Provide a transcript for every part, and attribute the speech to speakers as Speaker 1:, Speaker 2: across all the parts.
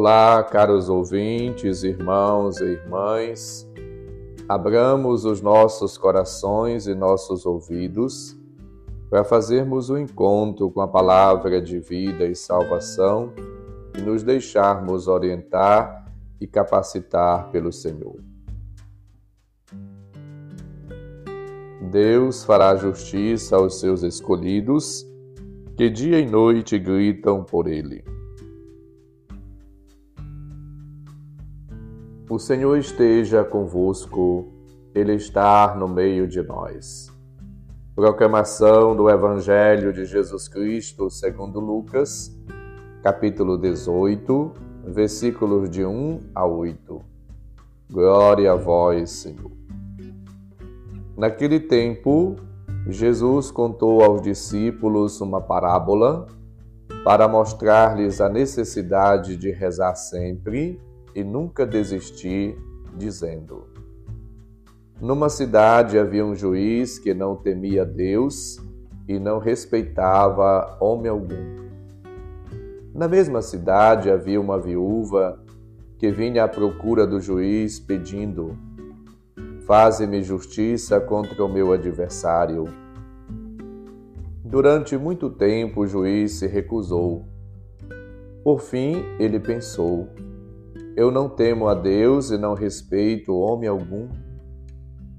Speaker 1: Olá, caros ouvintes, irmãos e irmãs. Abramos os nossos corações e nossos ouvidos para fazermos o um encontro com a palavra de vida e salvação e nos deixarmos orientar e capacitar pelo Senhor. Deus fará justiça aos seus escolhidos, que dia e noite gritam por Ele. O Senhor esteja convosco, Ele está no meio de nós. Proclamação do Evangelho de Jesus Cristo segundo Lucas, capítulo 18, versículos de 1 a 8. Glória a vós, Senhor. Naquele tempo, Jesus contou aos discípulos uma parábola para mostrar-lhes a necessidade de rezar sempre e nunca desistir, dizendo: Numa cidade havia um juiz que não temia Deus e não respeitava homem algum. Na mesma cidade havia uma viúva que vinha à procura do juiz pedindo: Faze-me justiça contra o meu adversário. Durante muito tempo o juiz se recusou. Por fim, ele pensou: Eu não temo a Deus e não respeito homem algum,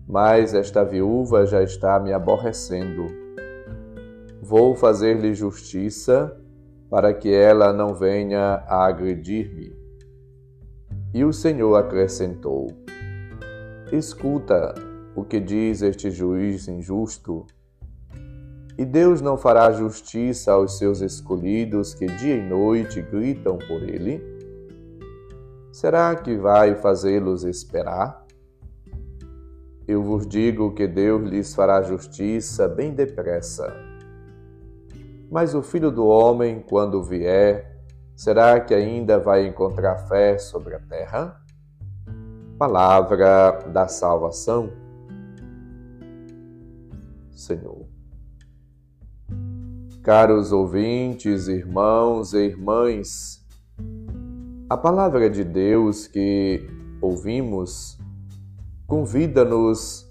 Speaker 1: mas esta viúva já está me aborrecendo. Vou fazer-lhe justiça para que ela não venha a agredir-me. E o Senhor acrescentou: Escuta o que diz este juiz injusto. E Deus não fará justiça aos seus escolhidos que dia e noite gritam por ele? Será que vai fazê-los esperar? Eu vos digo que Deus lhes fará justiça bem depressa. Mas o filho do homem, quando vier, será que ainda vai encontrar fé sobre a terra? Palavra da salvação. Senhor. Caros ouvintes, irmãos e irmãs, a palavra de Deus que ouvimos convida-nos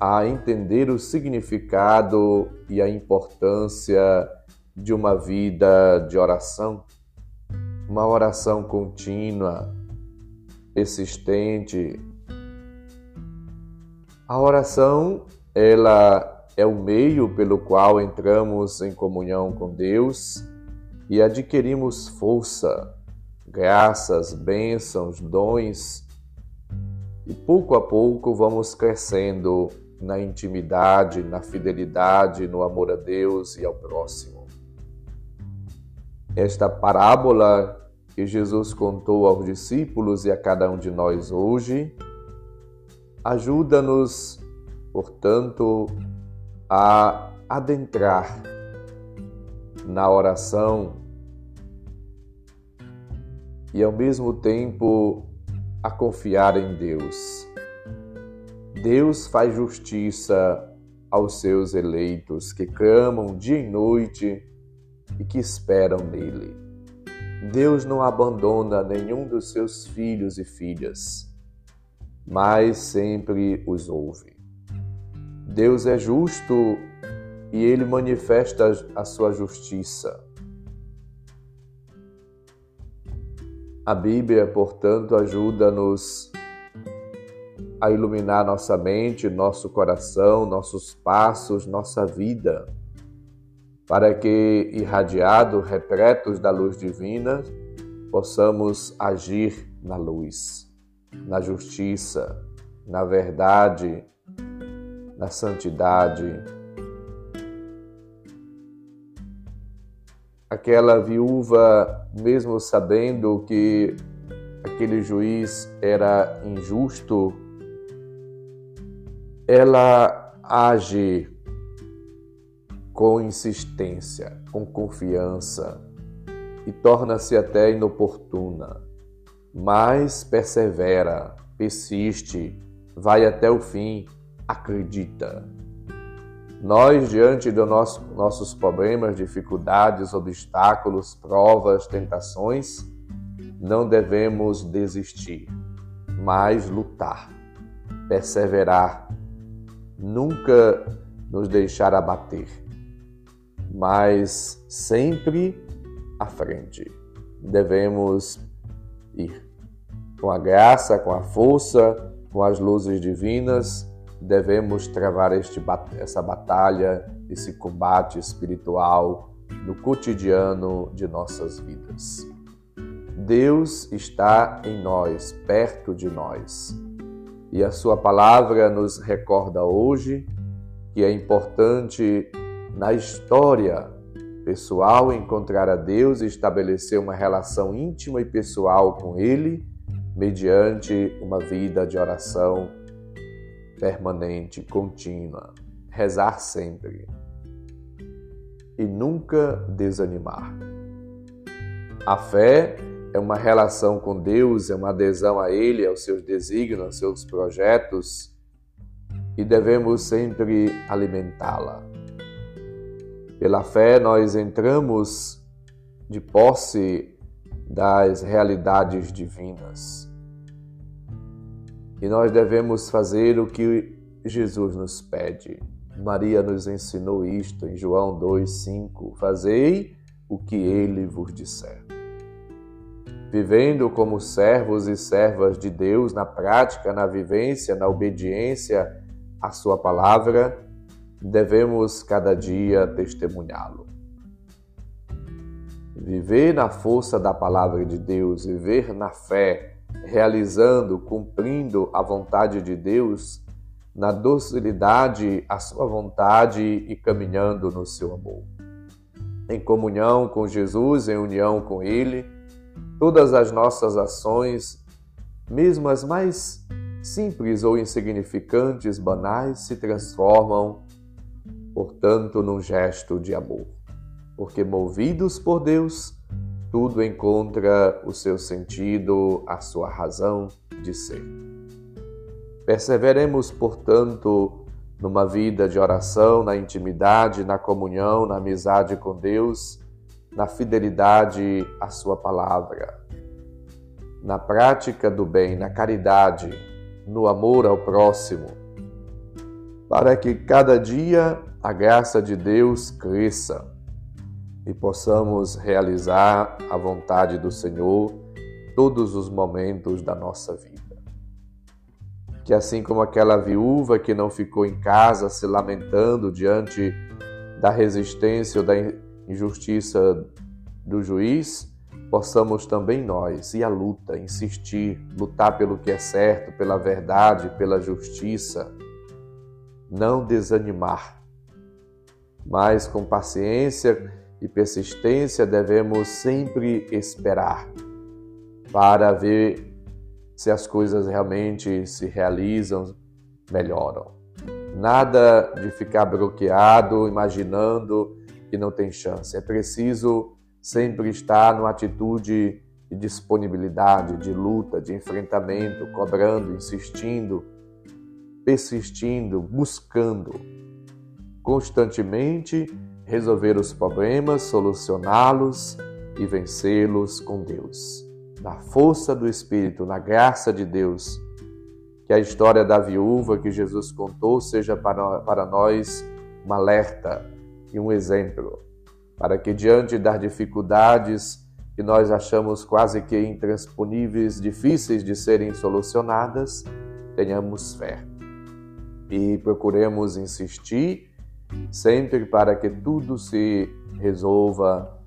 Speaker 1: a entender o significado e a importância de uma vida de oração, uma oração contínua, persistente. A oração, ela é o meio pelo qual entramos em comunhão com Deus e adquirimos força, graças, bênçãos, dons. E pouco a pouco vamos crescendo na intimidade, na fidelidade, no amor a Deus e ao próximo. Esta parábola que Jesus contou aos discípulos e a cada um de nós hoje, ajuda-nos, portanto, a adentrar na oração e ao mesmo tempo a confiar em Deus. Deus faz justiça aos seus eleitos que clamam dia e noite e que esperam nele. Deus não abandona nenhum dos seus filhos e filhas, mas sempre os ouve. Deus é justo e ele manifesta a sua justiça. A Bíblia, portanto, ajuda-nos a iluminar nossa mente, nosso coração, nossos passos, nossa vida para que, irradiados, repletos da luz divina, possamos agir na luz, na justiça, na verdade, na santidade. Aquela viúva, mesmo sabendo que aquele juiz era injusto, ela age com insistência, com confiança e torna-se até inoportuna, mas persevera, persiste, vai até o fim, acredita. Nós, diante dos nosso, nossos problemas, dificuldades, obstáculos, provas, tentações, não devemos desistir, mas lutar, perseverar, nunca nos deixar abater, mas sempre à frente. Devemos ir com a graça, com a força, com as luzes divinas, devemos travar este, essa batalha, esse combate espiritual no cotidiano de nossas vidas. Deus está em nós, perto de nós. E a Sua palavra nos recorda hoje que é importante na história pessoal encontrar a Deus e estabelecer uma relação íntima e pessoal com Ele mediante uma vida de oração permanente, contínua, rezar sempre e nunca desanimar. A fé é uma relação com Deus, é uma adesão a Ele, aos seus desígnios, aos seus projetos e devemos sempre alimentá-la. Pela fé, nós entramos de posse das realidades divinas. E nós devemos fazer o que Jesus nos pede. Maria nos ensinou isto em João 2,5: Fazei o que ele vos disser. Vivendo como servos e servas de Deus na prática, na vivência, na obediência à Sua palavra, devemos cada dia testemunhá-lo. Viver na força da palavra de Deus, viver na fé, realizando, cumprindo a vontade de Deus, na docilidade à sua vontade e caminhando no seu amor. Em comunhão com Jesus, em união com Ele, todas as nossas ações, mesmo as mais simples ou insignificantes, banais, se transformam, portanto, num gesto de amor porque movidos por Deus, tudo encontra o seu sentido, a sua razão de ser. Perseveremos, portanto, numa vida de oração, na intimidade, na comunhão, na amizade com Deus, na fidelidade à Sua palavra, na prática do bem, na caridade, no amor ao próximo, para que cada dia a graça de Deus cresça e possamos realizar a vontade do Senhor todos os momentos da nossa vida. Que assim como aquela viúva que não ficou em casa se lamentando diante da resistência ou da injustiça do juiz, possamos também nós ir à luta, insistir, lutar pelo que é certo, pela verdade, pela justiça, não desanimar, mas com paciência e persistência devemos sempre esperar para ver se as coisas realmente se realizam, melhoram. Nada de ficar bloqueado, imaginando que não tem chance. É preciso sempre estar numa atitude de disponibilidade, de luta, de enfrentamento, cobrando, insistindo, persistindo, buscando constantemente resolver os problemas, solucioná-los e vencê-los com Deus. Na força do Espírito, na graça de Deus, que a história da viúva que Jesus contou seja para, para nós um alerta e um exemplo, para que diante das dificuldades que nós achamos quase que intransponíveis, difíceis de serem solucionadas, tenhamos fé e procuremos insistir sempre para que tudo se resolva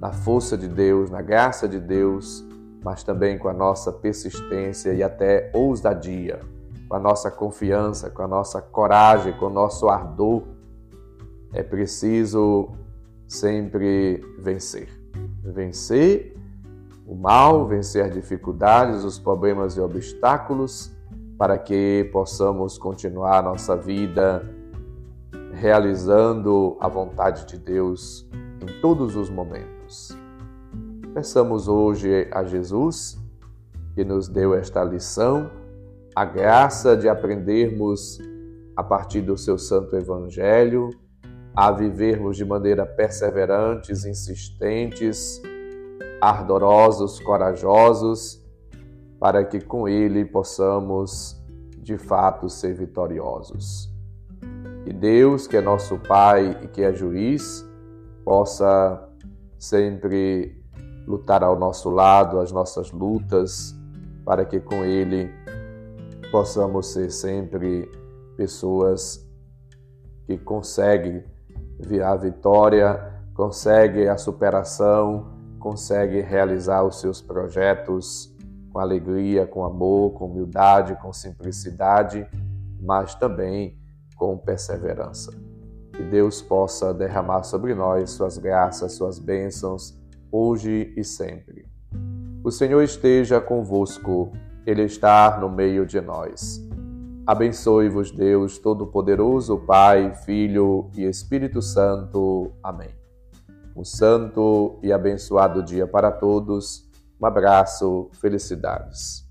Speaker 1: na força de Deus, na graça de Deus, mas também com a nossa persistência e até ousadia, com a nossa confiança, com a nossa coragem, com o nosso ardor. É preciso sempre vencer. Vencer o mal, vencer as dificuldades, os problemas e obstáculos, para que possamos continuar nossa vida realizando a vontade de Deus em todos os momentos. Peçamos hoje a Jesus, que nos deu esta lição, a graça de aprendermos a partir do seu Santo Evangelho, a vivermos de maneira perseverantes, insistentes, ardorosos, corajosos, para que com Ele possamos de fato ser vitoriosos. E Deus, que é nosso Pai e que é juiz, possa sempre lutar ao nosso lado as nossas lutas, para que com Ele possamos ser sempre pessoas que conseguem ver a vitória, conseguem a superação, conseguem realizar os seus projetos com alegria, com amor, com humildade, com simplicidade, mas também com perseverança. Que Deus possa derramar sobre nós suas graças, suas bênçãos, hoje e sempre. O Senhor esteja convosco, Ele está no meio de nós. Abençoe-vos, Deus Todo-Poderoso, Pai, Filho e Espírito Santo. Amém. Um santo e abençoado dia para todos. Um abraço, felicidades.